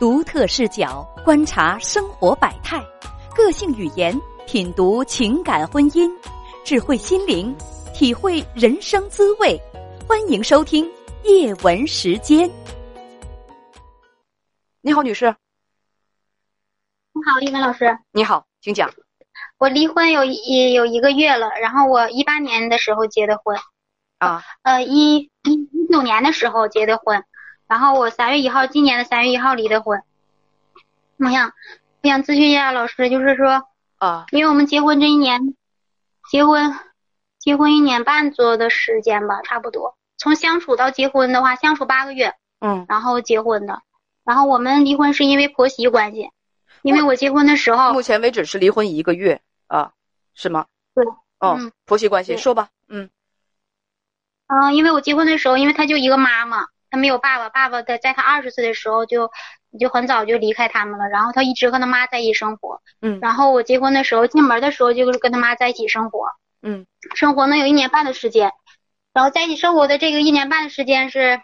独特视角观察生活百态，个性语言品读情感婚姻，智慧心灵体会人生滋味。欢迎收听叶文时间。你好，女士。你好，叶文老师。你好，请讲。我离婚有一有一个月了，然后我一八年的时候结的婚。啊。呃，一一一九年的时候结的婚。然后我三月一号，今年的三月一号离的婚。我想，我想咨询一下老师，就是说，啊，因为我们结婚这一年，结婚，结婚一年半左右的时间吧，差不多。从相处到结婚的话，相处八个月，嗯，然后结婚的。然后我们离婚是因为婆媳关系，因为我结婚的时候，目前为止是离婚一个月啊，是吗？对，哦，嗯婆媳关系，说吧，嗯，啊，因为我结婚的时候，因为他就一个妈妈。他没有爸爸，爸爸在在他二十岁的时候就就很早就离开他们了，然后他一直和他妈在一起生活。嗯，然后我结婚的时候进门的时候就是跟他妈在一起生活。嗯，生活能有一年半的时间，然后在一起生活的这个一年半的时间是，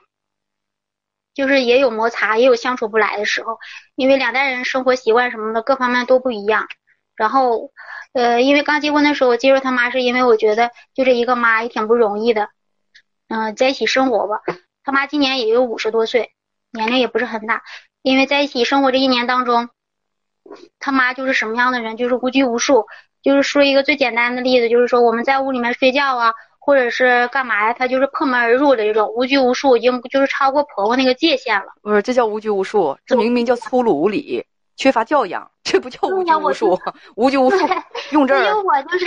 就是也有摩擦，也有相处不来的时候，因为两代人生活习惯什么的各方面都不一样。然后，呃，因为刚结婚的时候我接受他妈，是因为我觉得就这一个妈也挺不容易的。嗯，在一起生活吧。他妈今年也有五十多岁，年龄也不是很大。因为在一起生活这一年当中，他妈就是什么样的人，就是无拘无束。就是说一个最简单的例子，就是说我们在屋里面睡觉啊，或者是干嘛呀，他就是破门而入的这种无拘无束，已经就是超过婆婆那个界限了。不是，这叫无拘无束，这明明叫粗鲁无礼，缺乏教养，这不叫无拘无束，无拘无束用这儿。因为我就是。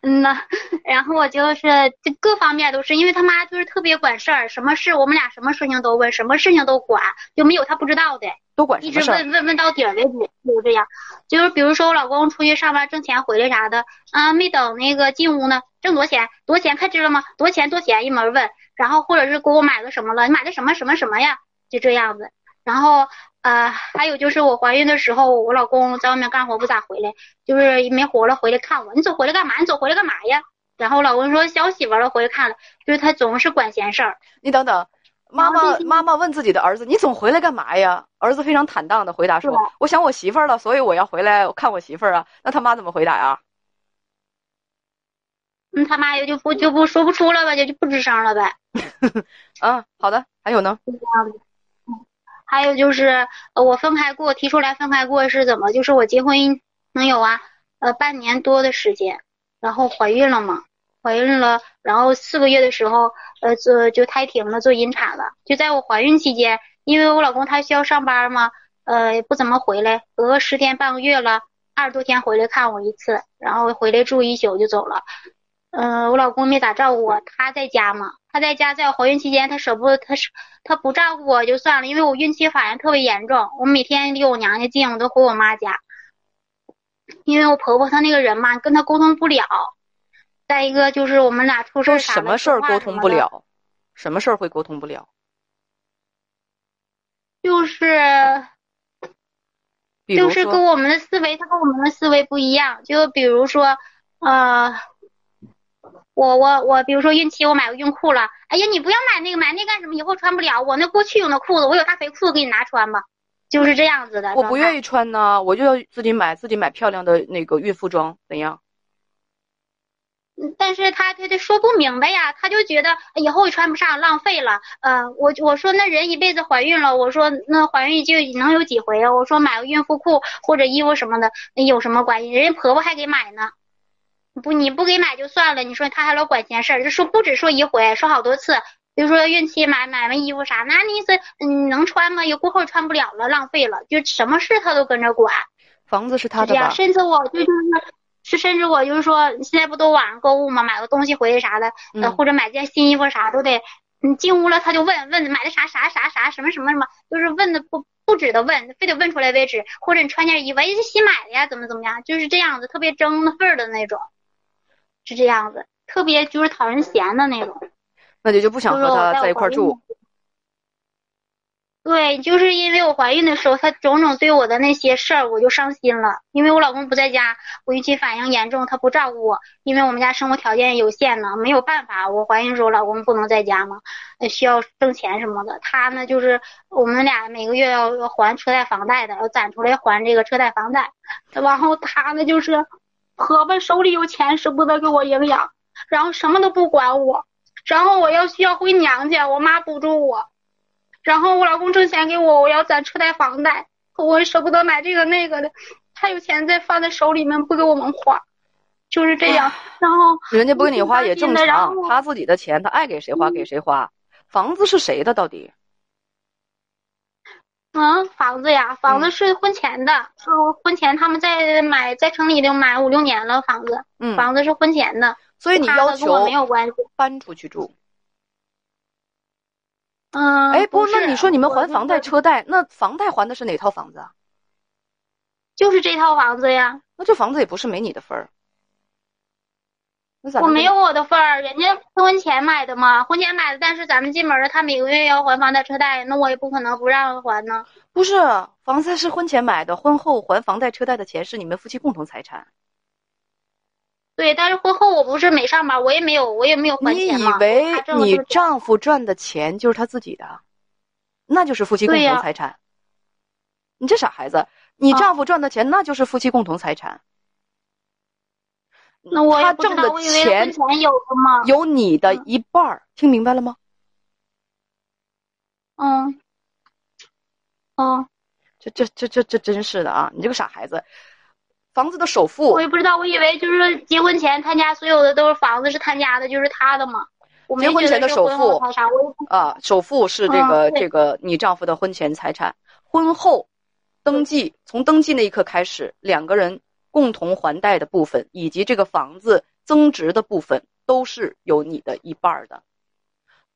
嗯呐，然后我就是这各方面都是，因为他妈就是特别管事儿，什么事我们俩什么事情都问，什么事情都管，就没有他不知道的，都管一直问问问到底儿为止，就是这样。就是比如说我老公出去上班挣钱回来啥的，啊，没等那个进屋呢，挣多少钱？多少钱？看知道吗？多少钱？多少钱？一门问，然后或者是给我买个什么了？你买的什么什么什么呀？就这样子，然后。呃，还有就是我怀孕的时候，我老公在外面干活不咋回来，就是没活了回来看我。你走回来干嘛？你走回来干嘛呀？然后我老公说小媳妇了回来看了，就是他总是管闲事儿。你等等，妈妈妈妈问自己的儿子，你总回来干嘛呀？儿子非常坦荡的回答说，我想我媳妇儿了，所以我要回来看我媳妇儿啊。那他妈怎么回答呀？嗯，他妈也就不就不说不出了呗，就就不吱声了呗。嗯，好的，还有呢？就这样子。还有就是，呃，我分开过，提出来分开过是怎么？就是我结婚能有啊，呃，半年多的时间，然后怀孕了嘛，怀孕了，然后四个月的时候，呃，做就胎停了，做引产了。就在我怀孕期间，因为我老公他需要上班嘛，呃，不怎么回来，隔十天半个月了，二十多天回来看我一次，然后回来住一宿就走了。嗯，我老公没咋照顾我，他在家嘛。他在家，在我怀孕期间，他舍不得，他是他不照顾我就算了，因为我孕期反应特别严重，我每天离我娘家近，我都回我妈家，因为我婆婆她那个人嘛，跟她沟通不了。再一个就是我们俩出事啥什么事儿沟通不了？什么事儿会沟通不了？就是，就是跟我们的思维，他跟我们的思维不一样。就比如说，呃。我我我，比如说孕期我买个孕裤了，哎呀，你不要买那个，买那干什么？以后穿不了。我那过去用的裤子，我有大肥裤子给你拿穿吧，就是这样子的。我不愿意穿呢，我就要自己买，自己买漂亮的那个孕妇装，怎样？但是他他他说不明白呀，他就觉得以后也穿不上，浪费了。呃，我我说那人一辈子怀孕了，我说那怀孕就能有几回啊？我说买个孕妇裤或者衣服什么的，有什么关系？人家婆婆还给买呢。不，你不给买就算了。你说他还老管闲事儿，就说不止说一回，说好多次。比如说孕期买买完衣服啥，那意思你能穿吗？有过后穿不了了，浪费了，就什么事他都跟着管。房子是他的吧？甚至我就就是是，甚至我就是说，现在不都网上购物吗？买个东西回来啥的，呃或者买件新衣服啥都得，你进屋了他就问问买的啥啥啥啥什么什么什么，就是问的不不止的问，非得问出来为止。或者你穿件衣服，哎是新买的呀，怎么怎么样，就是这样子，特别争的份儿的那种。是这样子，特别就是讨人嫌的那种，那你就不想和他在一块住？对，就是因为我怀孕的时候，他种种对我的那些事儿，我就伤心了。因为我老公不在家，我孕期反应严重，他不照顾我。因为我们家生活条件有限呢，没有办法。我怀孕时候，老公不能在家嘛，需要挣钱什么的。他呢，就是我们俩每个月要要还车贷房贷的，要攒出来还这个车贷房贷。然后他呢，就是婆婆手里有钱，舍不得给我营养，然后什么都不管我。然后我要需要回娘家，我妈补助我。然后我老公挣钱给我，我要攒车贷房贷，我舍不得买这个那个的，他有钱再放在手里面不给我们花，就是这样。然后人家不给你花也正常，他自己的钱他爱给谁花给谁花。房子是谁的到底？嗯，房子呀，房子是婚前的，是婚前他们在买，在城里头买五六年了房子，嗯，房子是婚前的，所以你要求没有关系，搬出去住。嗯，哎，不，那你说你们还房贷车贷，那房贷还的是哪套房子啊？就是这套房子呀。那这房子也不是没你的份儿。我没有我的份儿，人家婚前买的嘛，婚前买的，但是咱们进门了，他每个月要还房贷车贷，那我也不可能不让还呢。不是，房子是婚前买的，婚后还房贷车贷的钱是你们夫妻共同财产。对，但是婚后我不是没上班，我也没有，我也没有还钱你以为你丈夫赚的钱就是他自己的，那就是夫妻共同财产。你这傻孩子，你丈夫赚的钱那就是夫妻共同财产。那我他挣的钱有的吗？有你的一半儿，听明白了吗？嗯。哦。这这这这这真是的啊！你这个傻孩子。房子的首付，我也不知道，我以为就是结婚前他家所有的都是房子是他家的，就是他的嘛。结婚前的首付啊，首付是这个这个你丈夫的婚前财产，婚后登记从登记那一刻开始，两个人共同还贷的部分以及这个房子增值的部分都是有你的一半的。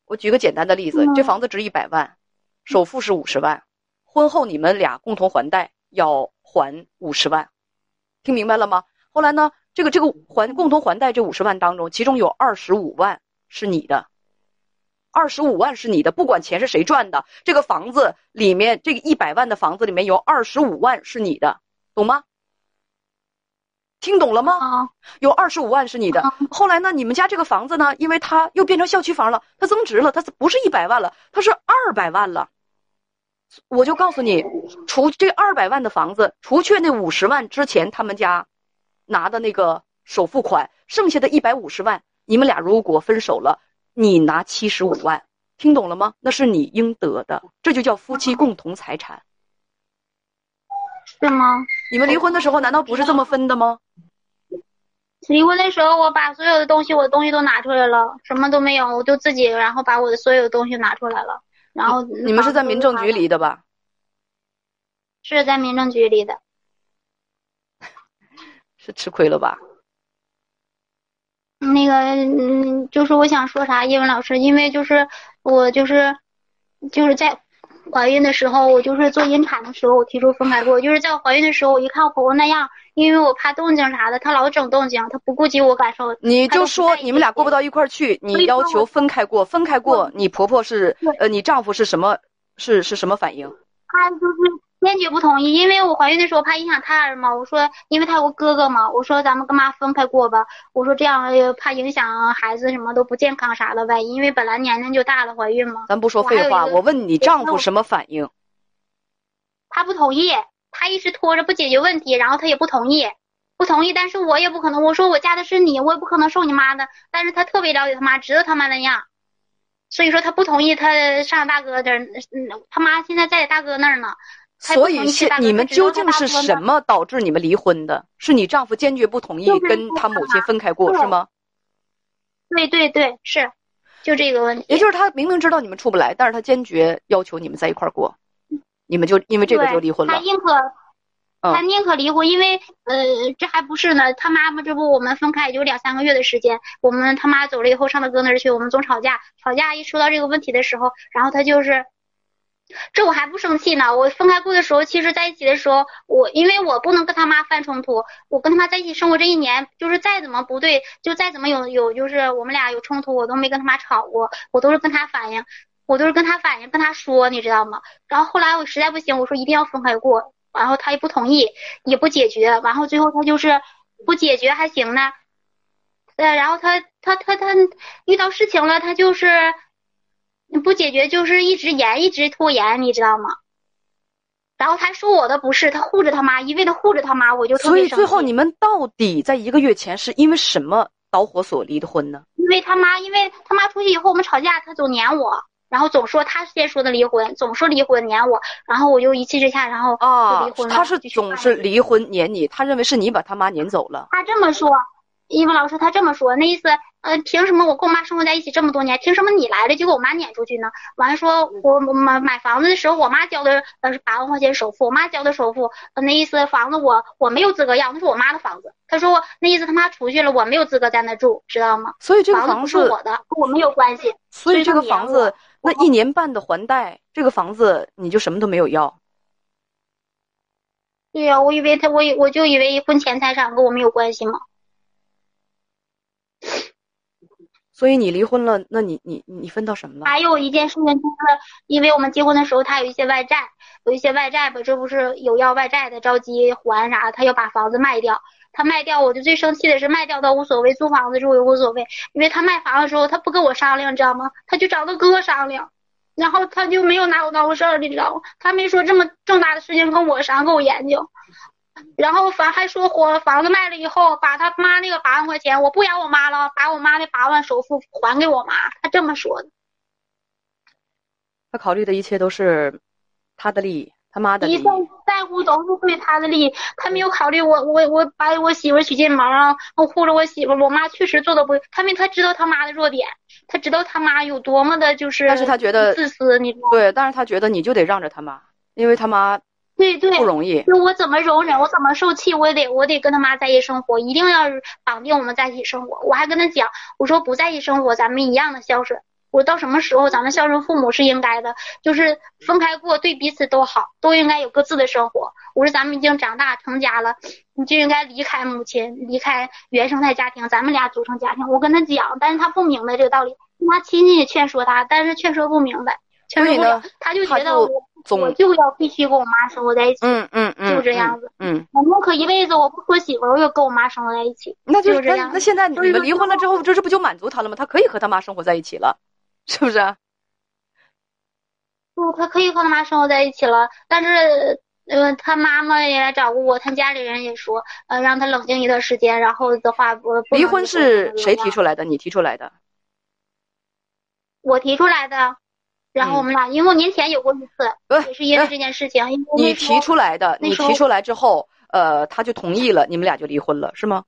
我举个简单的例子，这房子值一百万，首付是五十万，婚后你们俩共同还贷要还五十万。听明白了吗？后来呢？这个这个还共同还贷这五十万当中，其中有二十五万是你的，二十五万是你的，不管钱是谁赚的，这个房子里面这个一百万的房子里面有二十五万是你的，懂吗？听懂了吗？有二十五万是你的。后来呢？你们家这个房子呢？因为它又变成校区房了，它增值了，它不是一百万了，它是二百万了。我就告诉你，除这二百万的房子，除却那五十万之前他们家拿的那个首付款，剩下的一百五十万，你们俩如果分手了，你拿七十五万，听懂了吗？那是你应得的，这就叫夫妻共同财产，是吗？你们离婚的时候难道不是这么分的吗？离婚的时候，我把所有的东西，我的东西都拿出来了，什么都没有，我就自己，然后把我的所有的东西拿出来了。然后你们是在民政局离的吧？是在民政局离的，是吃亏了吧？那个，嗯，就是我想说啥，叶文老师，因为就是我就是就是在。怀孕的时候，我就是做引产的时候，我提出分开过。就是在我怀孕的时候，我一看我婆婆那样，因为我怕动静啥的，他老整动静，他不顾及我感受。你就说你们俩过不到一块儿去，你要求分开过，分开过，你婆婆是呃，你丈夫是什么？是是什么反应？他就是。坚决不同意，因为我怀孕的时候怕影响胎儿嘛。我说，因为他有个哥哥嘛，我说咱们跟妈分开过吧。我说这样怕影响孩子什么都不健康啥的，万一因为本来年龄就大了，怀孕嘛。咱不说废话，我问你丈夫什么反应？他不同意，他一直拖着不解决问题，然后他也不同意，不同意。但是我也不可能，我说我嫁的是你，我也不可能受你妈的。但是他特别了解他妈，知道他妈那样，所以说他不同意他上大哥这儿。嗯，他妈现在在大哥那儿呢。所以是你们究竟是什么导致你们离婚的？是你丈夫坚决不同意跟他母亲分开过是吗？对对对，是，就这个问题。也就是他明明知道你们处不来，但是他坚决要求你们在一块儿过，你们就因为这个就离婚了。他宁可，他宁可离婚，因为呃，这还不是呢。他妈妈这不我们分开也就两三个月的时间，我们他妈走了以后上他哥那儿去，我们总吵架，吵架一说到这个问题的时候，然后他就是。这我还不生气呢。我分开过的时候，其实在一起的时候，我因为我不能跟他妈犯冲突，我跟他妈在一起生活这一年，就是再怎么不对，就再怎么有有，就是我们俩有冲突，我都没跟他妈吵过，我都是跟他反映。我都是跟他反映，跟他说，你知道吗？然后后来我实在不行，我说一定要分开过，然后他也不同意，也不解决，然后最后他就是不解决还行呢，呃，然后他他他他遇到事情了，他就是不解决，就是一直延，一直拖延，你知道吗？然后他说我的不是，他护着他妈，一味的护着他妈，我就所以最后你们到底在一个月前是因为什么导火索离的婚呢？因为他妈，因为他妈出去以后我们吵架，他总撵我，然后总说他先说的离婚，总说离婚撵我，然后我就一气之下，然后就离婚了。他是总是离婚撵你，他认为是你把他妈撵走了。他这么说。英文老师他这么说，那意思，呃，凭什么我跟我妈生活在一起这么多年，凭什么你来了就给我妈撵出去呢？完了说，我买买房子的时候，我妈交的呃是八万块钱首付，我妈交的首付，那意思房子我我没有资格要，那是我妈的房子。他说那意思他妈出去了，我没有资格在那住，知道吗？所以这个房子是我的，跟我没有关系。所以这个房子那一年半的还贷，这个房子你就什么都没有要。对呀，我以为他我我就以为婚前财产跟我没有关系吗。所以你离婚了，那你你你分到什么了？还有一件事情就是，因为我们结婚的时候他有一些外债，有一些外债吧，这不是有要外债的，着急还啥，他要把房子卖掉。他卖掉，我就最生气的是卖掉倒无所谓，租房子住也无所谓。因为他卖房的时候他不跟我商量，你知道吗？他就找他哥商量，然后他就没有拿我当回事儿，你知道吗？他没说这么重大的事情跟我商，跟我研究。然后房还说火房子卖了以后，把他妈那个八万块钱，我不养我妈了，把我妈那八万首付还给我妈，他这么说的。他考虑的一切都是他的利益，他妈的利益。在在乎都是对他的利益，他没有考虑我我我把我媳妇娶进门啊，我护着我媳妇，我妈确实做的不，他没他知道他妈的弱点，他知道他妈有多么的就是，但是他觉得自私，你知道对，但是他觉得你就得让着他妈，因为他妈。对对，不容易。就我怎么容忍，我怎么受气，我也得我得跟他妈在一起生活，一定要绑定我们在一起生活。我还跟他讲，我说不在一起生活，咱们一样的孝顺。我到什么时候咱们孝顺父母是应该的，就是分开过对彼此都好，都应该有各自的生活。我说咱们已经长大成家了，你就应该离开母亲，离开原生态家庭，咱们俩组成家庭。我跟他讲，但是他不明白这个道理，他亲戚也劝说他，但是劝说不明白，劝说不了，他就觉得我。我就要必须跟我妈生活在一起，嗯嗯嗯，就这样子，嗯，我宁可一辈子我不说媳妇，我也跟我妈生活在一起，那就这样。那现在你们离婚了之后，这这不就满足他了吗？他可以和他妈生活在一起了，是不是？不，他可以和他妈生活在一起了，但是，呃，他妈妈也来找过我，他家里人也说，呃，让他冷静一段时间，然后的话，我离婚是谁提出来的？你提出来的？我提出来的。然后我们俩，因为我年前有过一次，也是因为这件事情。你提出来的，你提出来之后，呃，他就同意了，你们俩就离婚了，是吗？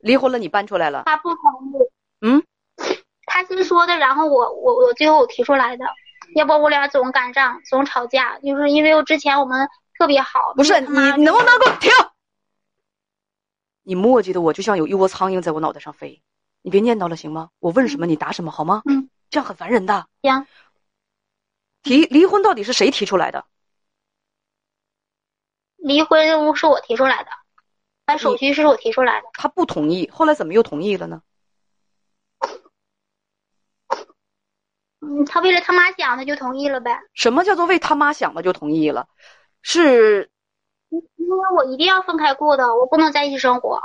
离婚了，你搬出来了。他不同意。嗯。他先说的，然后我我我最后我提出来的，要不我俩总干仗，总吵架，就是因为我之前我们特别好。不是你能不能给我停？你磨叽的我就像有一窝苍蝇在我脑袋上飞，你别念叨了行吗？我问什么你答什么好吗？嗯。这样很烦人的。行。提离婚到底是谁提出来的？离婚是我提出来的，办手续是我提出来的。他不同意，后来怎么又同意了呢？嗯，他为了他妈想他就同意了呗。什么叫做为他妈想的就同意了？是，因为我一定要分开过的，我不能在一起生活。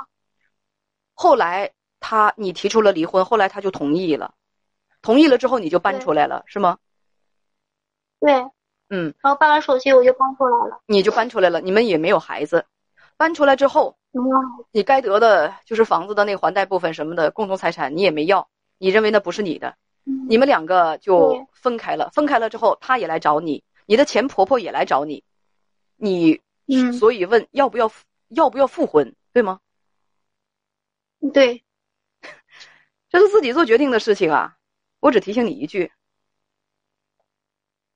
后来他你提出了离婚，后来他就同意了，同意了之后你就搬出来了，是吗？对，嗯，然后办完手续我就搬出来了，你就搬出来了，你们也没有孩子，搬出来之后，你该得的就是房子的那还贷部分什么的共同财产你也没要，你认为那不是你的，你们两个就分开了，分开了之后他也来找你，你的前婆婆也来找你，你所以问要不要要不要复婚，对吗？对，这是自己做决定的事情啊，我只提醒你一句。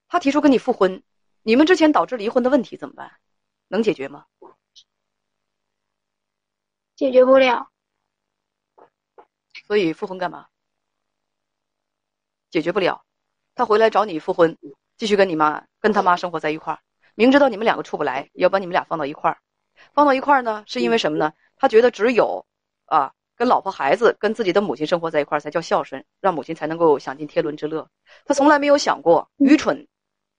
他提出跟你复婚，你们之前导致离婚的问题怎么办？能解决吗？解决不了。所以复婚干嘛？解决不了。他回来找你复婚，继续跟你妈跟他妈生活在一块儿，明知道你们两个处不来，要把你们俩放到一块儿。放到一块儿呢，是因为什么呢？他觉得只有啊跟老婆孩子跟自己的母亲生活在一块儿才叫孝顺，让母亲才能够享尽天伦之乐。他从来没有想过愚蠢、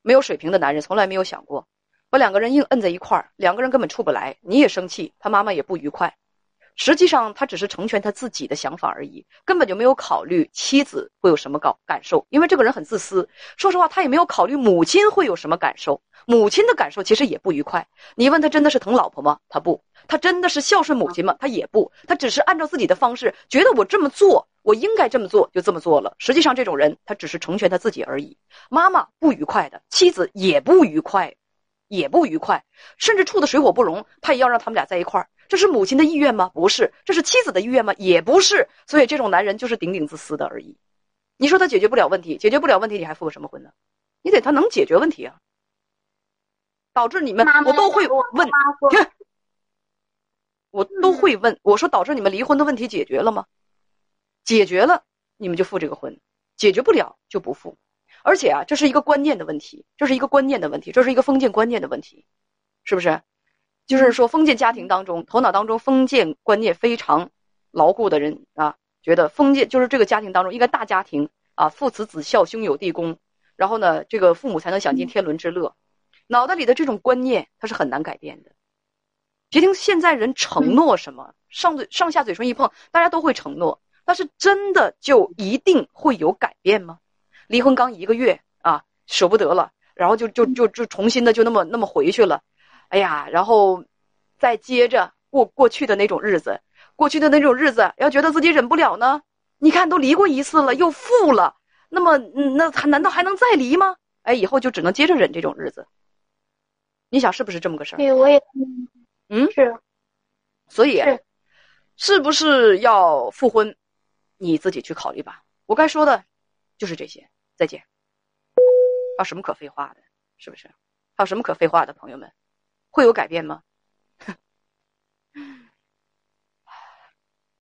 没有水平的男人从来没有想过把两个人硬摁在一块儿，两个人根本处不来，你也生气，他妈妈也不愉快。实际上，他只是成全他自己的想法而已，根本就没有考虑妻子会有什么感感受。因为这个人很自私，说实话，他也没有考虑母亲会有什么感受。母亲的感受其实也不愉快。你问他真的是疼老婆吗？他不。他真的是孝顺母亲吗？他也不。他只是按照自己的方式，觉得我这么做，我应该这么做，就这么做了。实际上，这种人他只是成全他自己而已。妈妈不愉快的，妻子也不愉快，也不愉快，甚至处的水火不容，他也要让他们俩在一块儿。这是母亲的意愿吗？不是。这是妻子的意愿吗？也不是。所以这种男人就是顶顶自私的而已。你说他解决不了问题，解决不了问题，你还复个什么婚呢？你得他能解决问题啊。导致你们，我都会问，我都会问。我说导致你们离婚的问题解决了吗？解决了，你们就复这个婚；解决不了就不复。而且啊，这是一个观念的问题，这是一个观念的问题，这是一个封建观念的问题，是不是？就是说，封建家庭当中，头脑当中封建观念非常牢固的人啊，觉得封建就是这个家庭当中应该大家庭啊，父慈子孝，兄友弟恭，然后呢，这个父母才能享尽天伦之乐。脑袋里的这种观念，它是很难改变的。别听现在人承诺什么，上嘴上下嘴唇一碰，大家都会承诺，但是真的就一定会有改变吗？离婚刚一个月啊，舍不得了，然后就就就就重新的就那么那么回去了。哎呀，然后，再接着过过去的那种日子，过去的那种日子，要觉得自己忍不了呢？你看，都离过一次了，又复了，那么，那还难道还能再离吗？哎，以后就只能接着忍这种日子。你想是不是这么个事儿？对，我也，嗯，是，所以，是不是要复婚？你自己去考虑吧。我该说的，就是这些。再见。还有什么可废话的？是不是？还有什么可废话的，朋友们？会有改变吗？